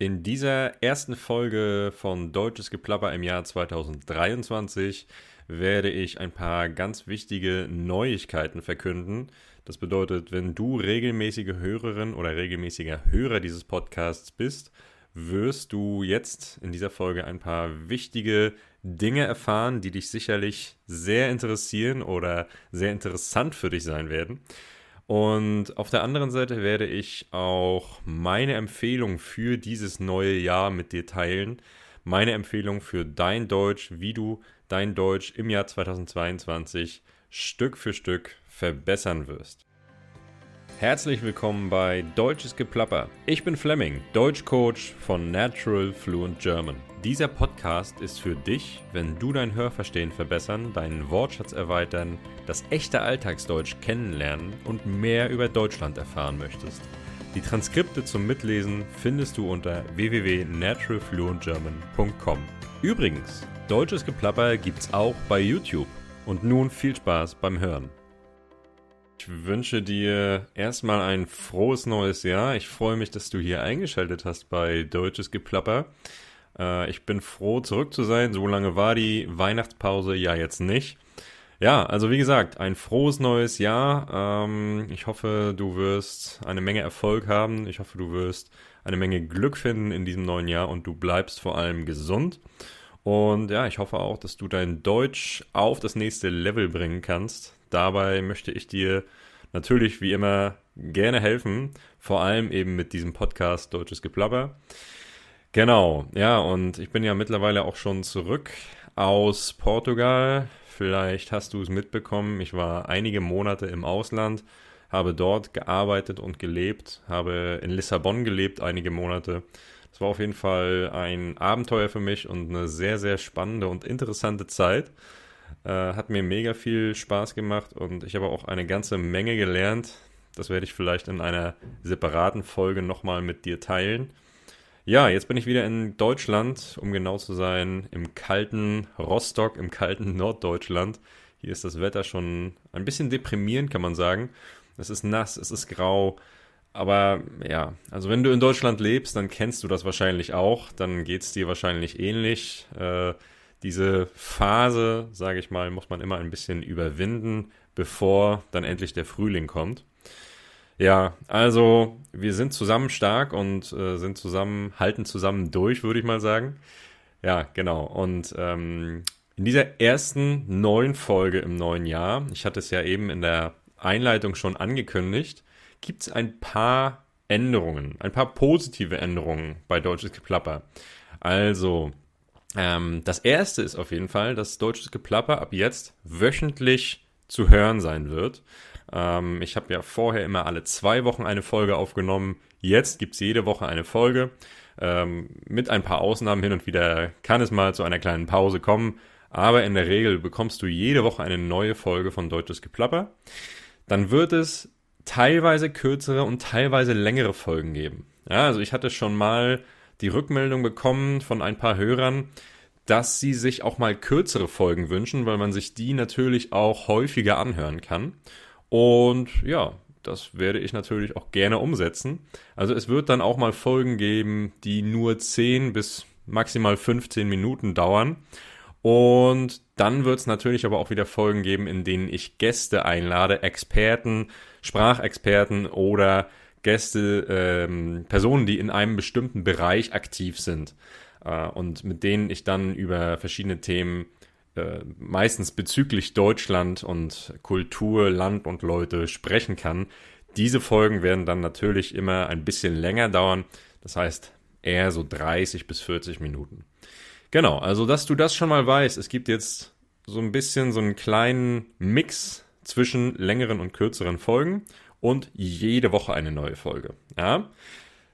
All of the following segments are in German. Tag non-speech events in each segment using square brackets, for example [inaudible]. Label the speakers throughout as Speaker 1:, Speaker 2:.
Speaker 1: In dieser ersten Folge von Deutsches Geplapper im Jahr 2023 werde ich ein paar ganz wichtige Neuigkeiten verkünden. Das bedeutet, wenn du regelmäßige Hörerin oder regelmäßiger Hörer dieses Podcasts bist, wirst du jetzt in dieser Folge ein paar wichtige Dinge erfahren, die dich sicherlich sehr interessieren oder sehr interessant für dich sein werden. Und auf der anderen Seite werde ich auch meine Empfehlung für dieses neue Jahr mit dir teilen. Meine Empfehlung für dein Deutsch, wie du dein Deutsch im Jahr 2022 Stück für Stück verbessern wirst. Herzlich willkommen bei Deutsches Geplapper. Ich bin Fleming, Deutschcoach von Natural Fluent German. Dieser Podcast ist für dich, wenn du dein Hörverstehen verbessern, deinen Wortschatz erweitern, das echte Alltagsdeutsch kennenlernen und mehr über Deutschland erfahren möchtest. Die Transkripte zum Mitlesen findest du unter www.naturalfluentgerman.com. Übrigens, Deutsches Geplapper gibt's auch bei YouTube. Und nun viel Spaß beim Hören. Ich wünsche dir erstmal ein frohes neues Jahr. Ich freue mich, dass du hier eingeschaltet hast bei Deutsches Geplapper. Äh, ich bin froh, zurück zu sein. So lange war die Weihnachtspause ja jetzt nicht. Ja, also wie gesagt, ein frohes neues Jahr. Ähm, ich hoffe, du wirst eine Menge Erfolg haben. Ich hoffe, du wirst eine Menge Glück finden in diesem neuen Jahr und du bleibst vor allem gesund. Und ja, ich hoffe auch, dass du dein Deutsch auf das nächste Level bringen kannst. Dabei möchte ich dir natürlich wie immer gerne helfen, vor allem eben mit diesem Podcast Deutsches Geplapper. Genau, ja, und ich bin ja mittlerweile auch schon zurück aus Portugal. Vielleicht hast du es mitbekommen, ich war einige Monate im Ausland, habe dort gearbeitet und gelebt, habe in Lissabon gelebt einige Monate. Es war auf jeden Fall ein Abenteuer für mich und eine sehr, sehr spannende und interessante Zeit. Äh, hat mir mega viel Spaß gemacht und ich habe auch eine ganze Menge gelernt. Das werde ich vielleicht in einer separaten Folge nochmal mit dir teilen. Ja, jetzt bin ich wieder in Deutschland, um genau zu sein, im kalten Rostock, im kalten Norddeutschland. Hier ist das Wetter schon ein bisschen deprimierend, kann man sagen. Es ist nass, es ist grau. Aber ja, also wenn du in Deutschland lebst, dann kennst du das wahrscheinlich auch. Dann geht es dir wahrscheinlich ähnlich. Äh, diese Phase, sage ich mal, muss man immer ein bisschen überwinden, bevor dann endlich der Frühling kommt. Ja, also wir sind zusammen stark und äh, sind zusammen, halten zusammen durch, würde ich mal sagen. Ja, genau. Und ähm, in dieser ersten neuen Folge im neuen Jahr, ich hatte es ja eben in der Einleitung schon angekündigt, gibt es ein paar Änderungen, ein paar positive Änderungen bei Deutsches Geplapper. Also, ähm, das erste ist auf jeden Fall, dass Deutsches Geplapper ab jetzt wöchentlich zu hören sein wird. Ähm, ich habe ja vorher immer alle zwei Wochen eine Folge aufgenommen. Jetzt gibt's jede Woche eine Folge. Ähm, mit ein paar Ausnahmen hin und wieder kann es mal zu einer kleinen Pause kommen. Aber in der Regel bekommst du jede Woche eine neue Folge von Deutsches Geplapper. Dann wird es teilweise kürzere und teilweise längere Folgen geben. Ja, also ich hatte schon mal die Rückmeldung bekommen von ein paar Hörern, dass sie sich auch mal kürzere Folgen wünschen, weil man sich die natürlich auch häufiger anhören kann. Und ja, das werde ich natürlich auch gerne umsetzen. Also es wird dann auch mal Folgen geben, die nur 10 bis maximal 15 Minuten dauern. Und dann wird es natürlich aber auch wieder Folgen geben, in denen ich Gäste einlade, Experten, Sprachexperten oder Gäste, ähm, Personen, die in einem bestimmten Bereich aktiv sind äh, und mit denen ich dann über verschiedene Themen äh, meistens bezüglich Deutschland und Kultur, Land und Leute sprechen kann. Diese Folgen werden dann natürlich immer ein bisschen länger dauern, das heißt eher so 30 bis 40 Minuten. Genau, also dass du das schon mal weißt, es gibt jetzt so ein bisschen so einen kleinen Mix zwischen längeren und kürzeren Folgen und jede Woche eine neue Folge. Ja?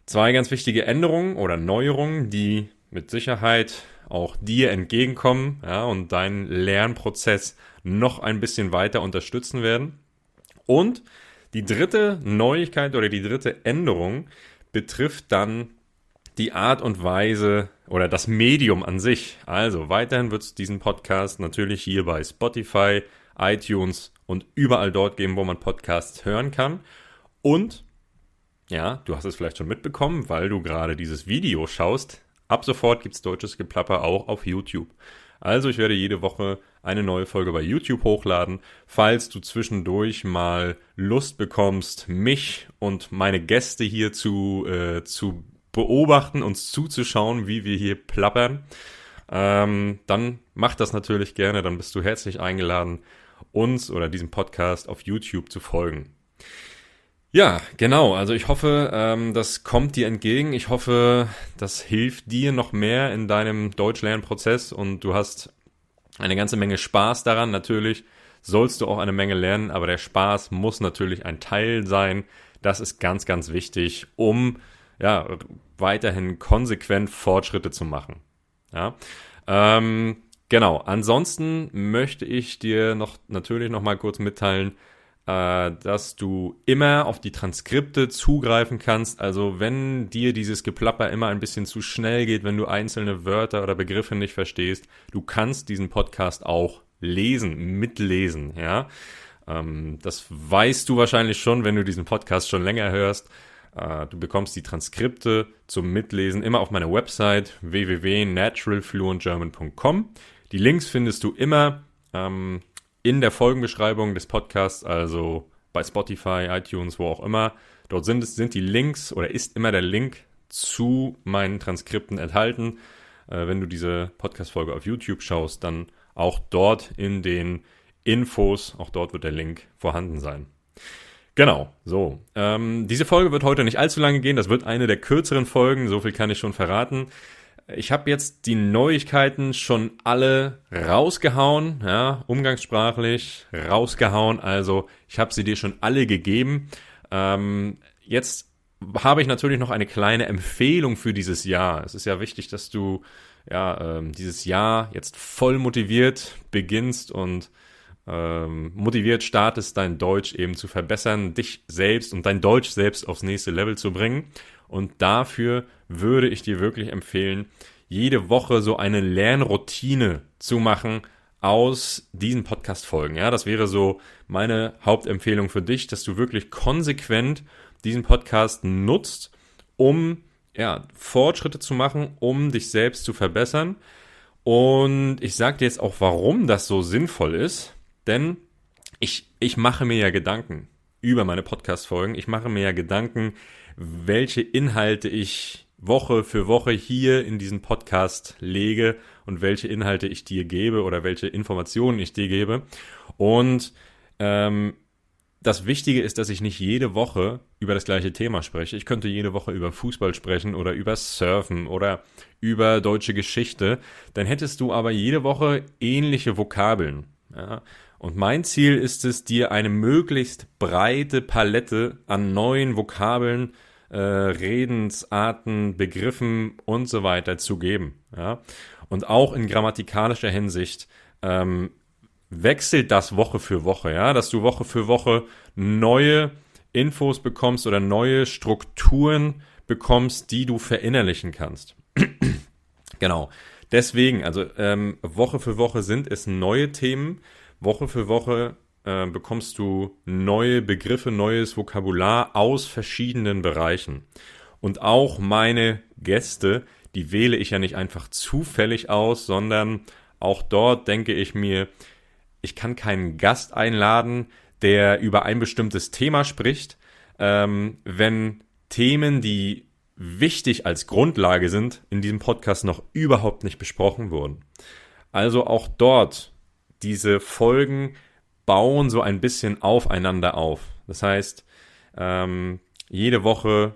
Speaker 1: Zwei ganz wichtige Änderungen oder Neuerungen, die mit Sicherheit auch dir entgegenkommen ja, und deinen Lernprozess noch ein bisschen weiter unterstützen werden. Und die dritte Neuigkeit oder die dritte Änderung betrifft dann die Art und Weise oder das Medium an sich. Also weiterhin wird es diesen Podcast natürlich hier bei Spotify, iTunes und überall dort geben, wo man Podcasts hören kann. Und Ja, du hast es vielleicht schon mitbekommen, weil du gerade dieses Video schaust. Ab sofort gibt's deutsches Geplapper auch auf YouTube. Also ich werde jede Woche eine neue Folge bei YouTube hochladen. Falls du zwischendurch mal Lust bekommst, mich und meine Gäste hier zu, äh, zu beobachten, uns zuzuschauen, wie wir hier plappern, ähm, dann mach das natürlich gerne. Dann bist du herzlich eingeladen, uns oder diesem Podcast auf YouTube zu folgen. Ja, genau. Also ich hoffe, ähm, das kommt dir entgegen. Ich hoffe, das hilft dir noch mehr in deinem Deutschlernprozess und du hast eine ganze Menge Spaß daran. Natürlich sollst du auch eine Menge lernen, aber der Spaß muss natürlich ein Teil sein. Das ist ganz, ganz wichtig, um ja weiterhin konsequent Fortschritte zu machen. Ja. Ähm, genau. Ansonsten möchte ich dir noch natürlich noch mal kurz mitteilen, äh, dass du immer auf die Transkripte zugreifen kannst. Also wenn dir dieses Geplapper immer ein bisschen zu schnell geht, wenn du einzelne Wörter oder Begriffe nicht verstehst, du kannst diesen Podcast auch lesen, mitlesen, ja. Ähm, das weißt du wahrscheinlich schon, wenn du diesen Podcast schon länger hörst. Äh, du bekommst die Transkripte zum Mitlesen immer auf meiner Website www.naturalfluentgerman.com. Die Links findest du immer ähm, in der Folgenbeschreibung des Podcasts, also bei Spotify, iTunes, wo auch immer. Dort sind, sind die Links oder ist immer der Link zu meinen Transkripten enthalten. Äh, wenn du diese Podcast-Folge auf YouTube schaust, dann auch dort in den Infos, auch dort wird der Link vorhanden sein. Genau, so. Ähm, diese Folge wird heute nicht allzu lange gehen. Das wird eine der kürzeren Folgen, so viel kann ich schon verraten. Ich habe jetzt die Neuigkeiten schon alle rausgehauen, ja, umgangssprachlich rausgehauen. Also ich habe sie dir schon alle gegeben. Ähm, jetzt habe ich natürlich noch eine kleine Empfehlung für dieses Jahr. Es ist ja wichtig, dass du ja ähm, dieses Jahr jetzt voll motiviert beginnst und ähm, motiviert startest, dein Deutsch eben zu verbessern, dich selbst und dein Deutsch selbst aufs nächste Level zu bringen. Und dafür würde ich dir wirklich empfehlen, jede Woche so eine Lernroutine zu machen aus diesen Podcast-Folgen. Ja, das wäre so meine Hauptempfehlung für dich, dass du wirklich konsequent diesen Podcast nutzt, um ja, Fortschritte zu machen, um dich selbst zu verbessern. Und ich sage dir jetzt auch, warum das so sinnvoll ist, denn ich, ich mache mir ja Gedanken über meine Podcast-Folgen. Ich mache mir ja Gedanken, welche Inhalte ich Woche für Woche hier in diesen Podcast lege und welche Inhalte ich dir gebe oder welche Informationen ich dir gebe. Und ähm, das Wichtige ist, dass ich nicht jede Woche über das gleiche Thema spreche. Ich könnte jede Woche über Fußball sprechen oder über Surfen oder über deutsche Geschichte. Dann hättest du aber jede Woche ähnliche Vokabeln. Ja? Und mein Ziel ist es, dir eine möglichst breite Palette an neuen Vokabeln äh, Redensarten, Begriffen und so weiter zu geben. Ja? Und auch in grammatikalischer Hinsicht ähm, wechselt das Woche für Woche, ja, dass du Woche für Woche neue Infos bekommst oder neue Strukturen bekommst, die du verinnerlichen kannst. [clears throat] genau. Deswegen, also ähm, Woche für Woche sind es neue Themen. Woche für Woche äh, bekommst du neue Begriffe, neues Vokabular aus verschiedenen Bereichen. Und auch meine Gäste, die wähle ich ja nicht einfach zufällig aus, sondern auch dort denke ich mir, ich kann keinen Gast einladen, der über ein bestimmtes Thema spricht, ähm, wenn Themen, die wichtig als Grundlage sind, in diesem Podcast noch überhaupt nicht besprochen wurden. Also auch dort diese Folgen bauen so ein bisschen aufeinander auf. Das heißt, ähm, jede Woche,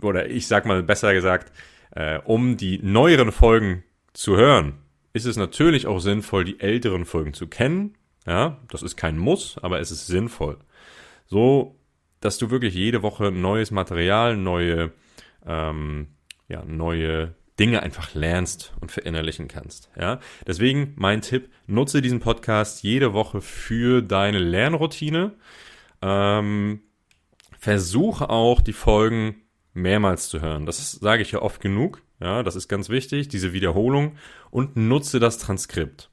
Speaker 1: oder ich sag mal besser gesagt, äh, um die neueren Folgen zu hören, ist es natürlich auch sinnvoll, die älteren Folgen zu kennen. Ja, das ist kein Muss, aber es ist sinnvoll. So, dass du wirklich jede Woche neues Material, neue, ähm, ja, neue Dinge einfach lernst und verinnerlichen kannst. Ja, deswegen mein Tipp: Nutze diesen Podcast jede Woche für deine Lernroutine. Ähm, versuche auch die Folgen mehrmals zu hören. Das sage ich ja oft genug. Ja, das ist ganz wichtig, diese Wiederholung und nutze das Transkript.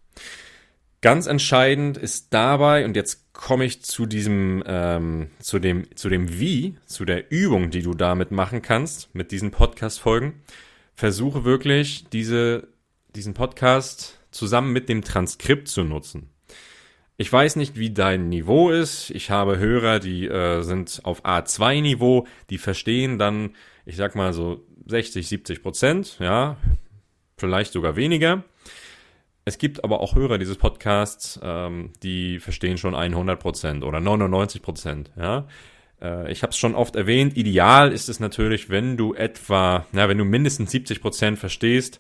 Speaker 1: Ganz entscheidend ist dabei, und jetzt komme ich zu diesem, ähm, zu dem, zu dem Wie, zu der Übung, die du damit machen kannst, mit diesen Podcast-Folgen. Versuche wirklich, diese, diesen Podcast zusammen mit dem Transkript zu nutzen. Ich weiß nicht, wie dein Niveau ist. Ich habe Hörer, die äh, sind auf A2-Niveau, die verstehen dann, ich sag mal so 60, 70 Prozent, ja, vielleicht sogar weniger. Es gibt aber auch Hörer dieses Podcasts, ähm, die verstehen schon 100 Prozent oder 99 Prozent, ja. Äh, ich habe es schon oft erwähnt, ideal ist es natürlich, wenn du etwa, na, wenn du mindestens 70 Prozent verstehst,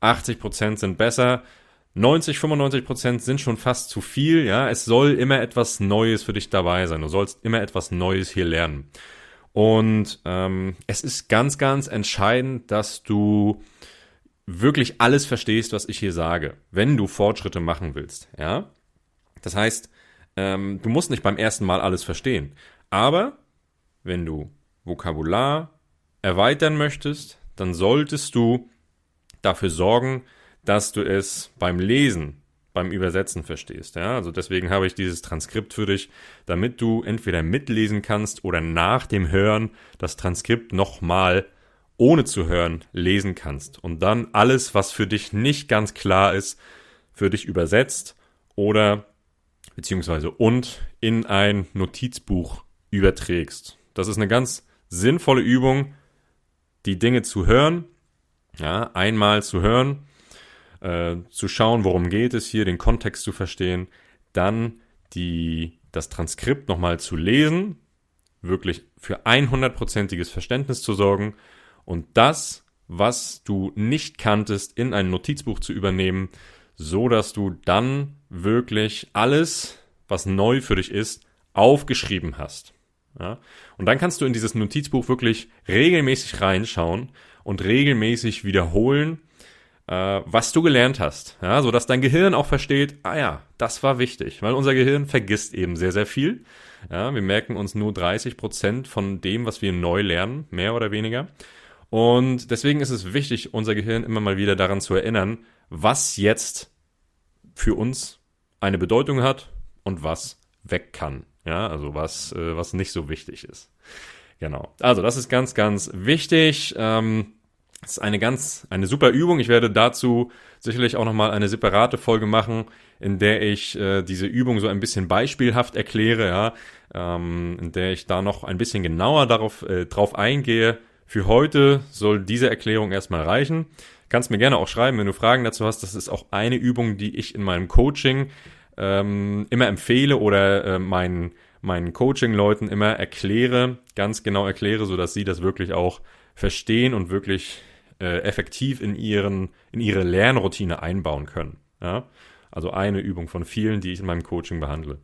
Speaker 1: 80 Prozent sind besser, 90, 95 Prozent sind schon fast zu viel, ja. Es soll immer etwas Neues für dich dabei sein. Du sollst immer etwas Neues hier lernen. Und ähm, es ist ganz, ganz entscheidend, dass du wirklich alles verstehst, was ich hier sage, wenn du Fortschritte machen willst, ja. Das heißt, ähm, du musst nicht beim ersten Mal alles verstehen. Aber wenn du Vokabular erweitern möchtest, dann solltest du dafür sorgen, dass du es beim Lesen, beim Übersetzen verstehst. Ja? Also deswegen habe ich dieses Transkript für dich, damit du entweder mitlesen kannst oder nach dem Hören das Transkript nochmal ohne zu hören lesen kannst und dann alles, was für dich nicht ganz klar ist, für dich übersetzt oder beziehungsweise und in ein Notizbuch überträgst. Das ist eine ganz sinnvolle Übung, die Dinge zu hören, ja, einmal zu hören äh, zu schauen, worum geht es hier, den Kontext zu verstehen, dann die, das Transkript nochmal zu lesen, wirklich für 100%iges Verständnis zu sorgen und das, was du nicht kanntest, in ein Notizbuch zu übernehmen, so dass du dann wirklich alles, was neu für dich ist, aufgeschrieben hast. Ja? Und dann kannst du in dieses Notizbuch wirklich regelmäßig reinschauen und regelmäßig wiederholen äh, was du gelernt hast, ja, so dass dein Gehirn auch versteht, ah ja, das war wichtig, weil unser Gehirn vergisst eben sehr, sehr viel. Ja, wir merken uns nur 30 Prozent von dem, was wir neu lernen, mehr oder weniger. Und deswegen ist es wichtig, unser Gehirn immer mal wieder daran zu erinnern, was jetzt für uns eine Bedeutung hat und was weg kann. Ja, also was, äh, was nicht so wichtig ist. Genau. Also das ist ganz, ganz wichtig. Ähm, das ist eine ganz, eine super Übung. Ich werde dazu sicherlich auch nochmal eine separate Folge machen, in der ich äh, diese Übung so ein bisschen beispielhaft erkläre, ja, ähm, in der ich da noch ein bisschen genauer darauf äh, drauf eingehe. Für heute soll diese Erklärung erstmal reichen. Kannst mir gerne auch schreiben, wenn du Fragen dazu hast. Das ist auch eine Übung, die ich in meinem Coaching ähm, immer empfehle oder äh, meinen meinen Coaching-Leuten immer erkläre, ganz genau erkläre, so dass sie das wirklich auch verstehen und wirklich äh, effektiv in ihren in ihre Lernroutine einbauen können. Ja? Also eine Übung von vielen, die ich in meinem Coaching behandle.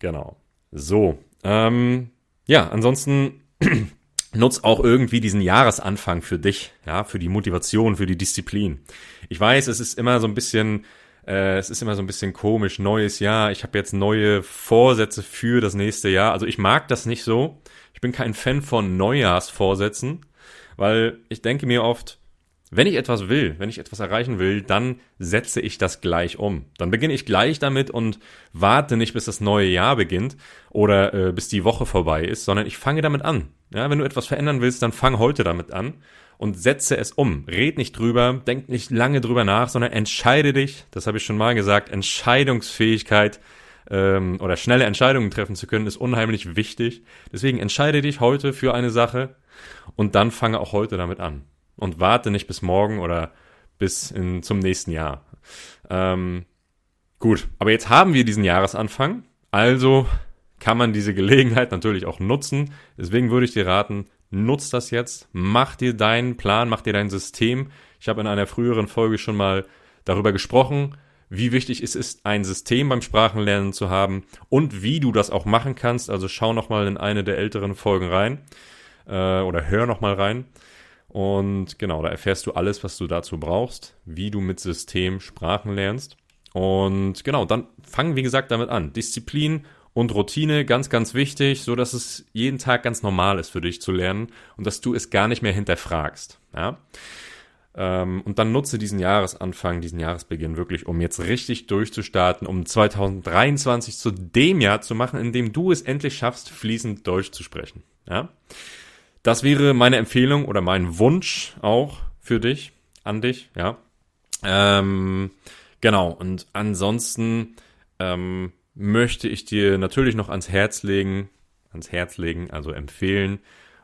Speaker 1: Genau. So. Ähm, ja, ansonsten [clears throat] nutz auch irgendwie diesen Jahresanfang für dich, ja, für die Motivation, für die Disziplin. Ich weiß, es ist immer so ein bisschen, äh, es ist immer so ein bisschen komisch, neues Jahr, ich habe jetzt neue Vorsätze für das nächste Jahr. Also ich mag das nicht so. Ich bin kein Fan von Neujahrsvorsätzen, weil ich denke mir oft, wenn ich etwas will, wenn ich etwas erreichen will, dann setze ich das gleich um. Dann beginne ich gleich damit und warte nicht, bis das neue Jahr beginnt oder äh, bis die Woche vorbei ist, sondern ich fange damit an. Ja, wenn du etwas verändern willst, dann fang heute damit an und setze es um. Red nicht drüber, denk nicht lange drüber nach, sondern entscheide dich, das habe ich schon mal gesagt, Entscheidungsfähigkeit ähm, oder schnelle Entscheidungen treffen zu können, ist unheimlich wichtig. Deswegen entscheide dich heute für eine Sache und dann fange auch heute damit an. Und warte nicht bis morgen oder bis in, zum nächsten Jahr. Ähm, gut, aber jetzt haben wir diesen Jahresanfang, also kann man diese Gelegenheit natürlich auch nutzen. Deswegen würde ich dir raten, nutz das jetzt, mach dir deinen Plan, mach dir dein System. Ich habe in einer früheren Folge schon mal darüber gesprochen, wie wichtig es ist, ein System beim Sprachenlernen zu haben und wie du das auch machen kannst. Also schau nochmal in eine der älteren Folgen rein äh, oder hör nochmal rein. Und genau, da erfährst du alles, was du dazu brauchst, wie du mit System Sprachen lernst. Und genau, dann fang wie gesagt damit an. Disziplin und Routine ganz, ganz wichtig, so dass es jeden Tag ganz normal ist für dich zu lernen und dass du es gar nicht mehr hinterfragst. Ja? Ähm, und dann nutze diesen Jahresanfang, diesen Jahresbeginn wirklich, um jetzt richtig durchzustarten, um 2023 zu dem Jahr zu machen, in dem du es endlich schaffst, fließend Deutsch zu sprechen. Ja? Das wäre meine Empfehlung oder mein Wunsch auch für dich, an dich, ja. Ähm, genau, und ansonsten ähm, möchte ich dir natürlich noch ans Herz legen, ans Herz legen, also empfehlen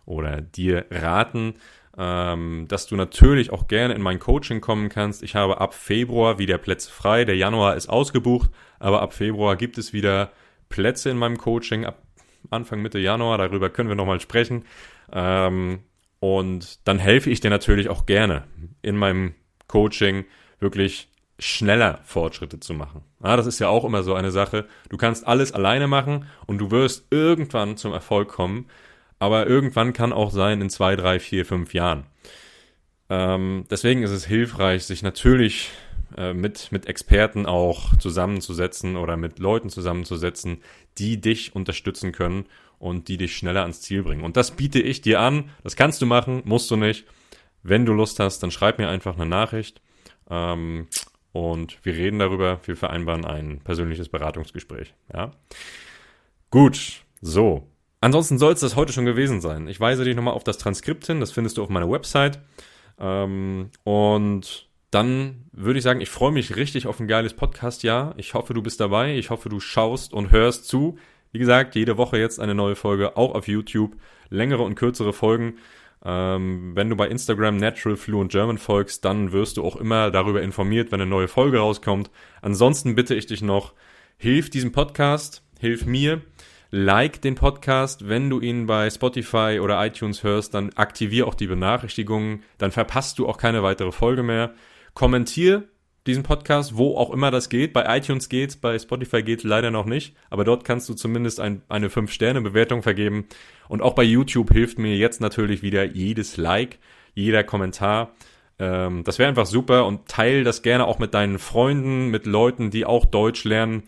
Speaker 1: oder dir raten, ähm, dass du natürlich auch gerne in mein Coaching kommen kannst. Ich habe ab Februar wieder Plätze frei. Der Januar ist ausgebucht, aber ab Februar gibt es wieder Plätze in meinem Coaching. Ab Anfang Mitte Januar, darüber können wir nochmal sprechen. Ähm, und dann helfe ich dir natürlich auch gerne in meinem Coaching wirklich schneller Fortschritte zu machen. Ja, das ist ja auch immer so eine Sache. Du kannst alles alleine machen und du wirst irgendwann zum Erfolg kommen, aber irgendwann kann auch sein in zwei, drei, vier, fünf Jahren. Ähm, deswegen ist es hilfreich, sich natürlich äh, mit, mit Experten auch zusammenzusetzen oder mit Leuten zusammenzusetzen, die dich unterstützen können und die dich schneller ans Ziel bringen. Und das biete ich dir an. Das kannst du machen, musst du nicht. Wenn du Lust hast, dann schreib mir einfach eine Nachricht. Ähm, und wir reden darüber. Wir vereinbaren ein persönliches Beratungsgespräch. Ja. Gut. So. Ansonsten soll es das heute schon gewesen sein. Ich weise dich nochmal auf das Transkript hin. Das findest du auf meiner Website. Ähm, und dann würde ich sagen, ich freue mich richtig auf ein geiles Podcast-Jahr. Ich hoffe, du bist dabei. Ich hoffe, du schaust und hörst zu. Wie gesagt, jede Woche jetzt eine neue Folge, auch auf YouTube. Längere und kürzere Folgen. Ähm, wenn du bei Instagram Natural Fluent German folgst, dann wirst du auch immer darüber informiert, wenn eine neue Folge rauskommt. Ansonsten bitte ich dich noch, hilf diesem Podcast, hilf mir, like den Podcast. Wenn du ihn bei Spotify oder iTunes hörst, dann aktivier auch die Benachrichtigungen, dann verpasst du auch keine weitere Folge mehr. Kommentier diesen Podcast, wo auch immer das geht. Bei iTunes geht's, bei Spotify geht's leider noch nicht, aber dort kannst du zumindest ein, eine 5-Sterne-Bewertung vergeben. Und auch bei YouTube hilft mir jetzt natürlich wieder jedes Like, jeder Kommentar. Ähm, das wäre einfach super und teil das gerne auch mit deinen Freunden, mit Leuten, die auch Deutsch lernen.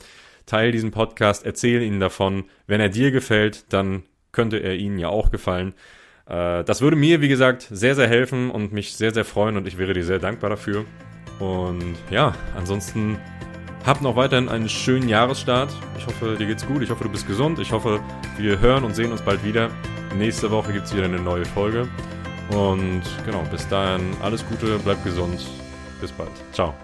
Speaker 1: Teil diesen Podcast, erzähl ihnen davon. Wenn er dir gefällt, dann könnte er ihnen ja auch gefallen. Äh, das würde mir, wie gesagt, sehr, sehr helfen und mich sehr, sehr freuen und ich wäre dir sehr dankbar dafür. Und ja, ansonsten hab noch weiterhin einen schönen Jahresstart. Ich hoffe, dir geht's gut. Ich hoffe, du bist gesund. Ich hoffe, wir hören und sehen uns bald wieder. Nächste Woche gibt's wieder eine neue Folge. Und genau, bis dahin alles Gute, bleib gesund. Bis bald. Ciao.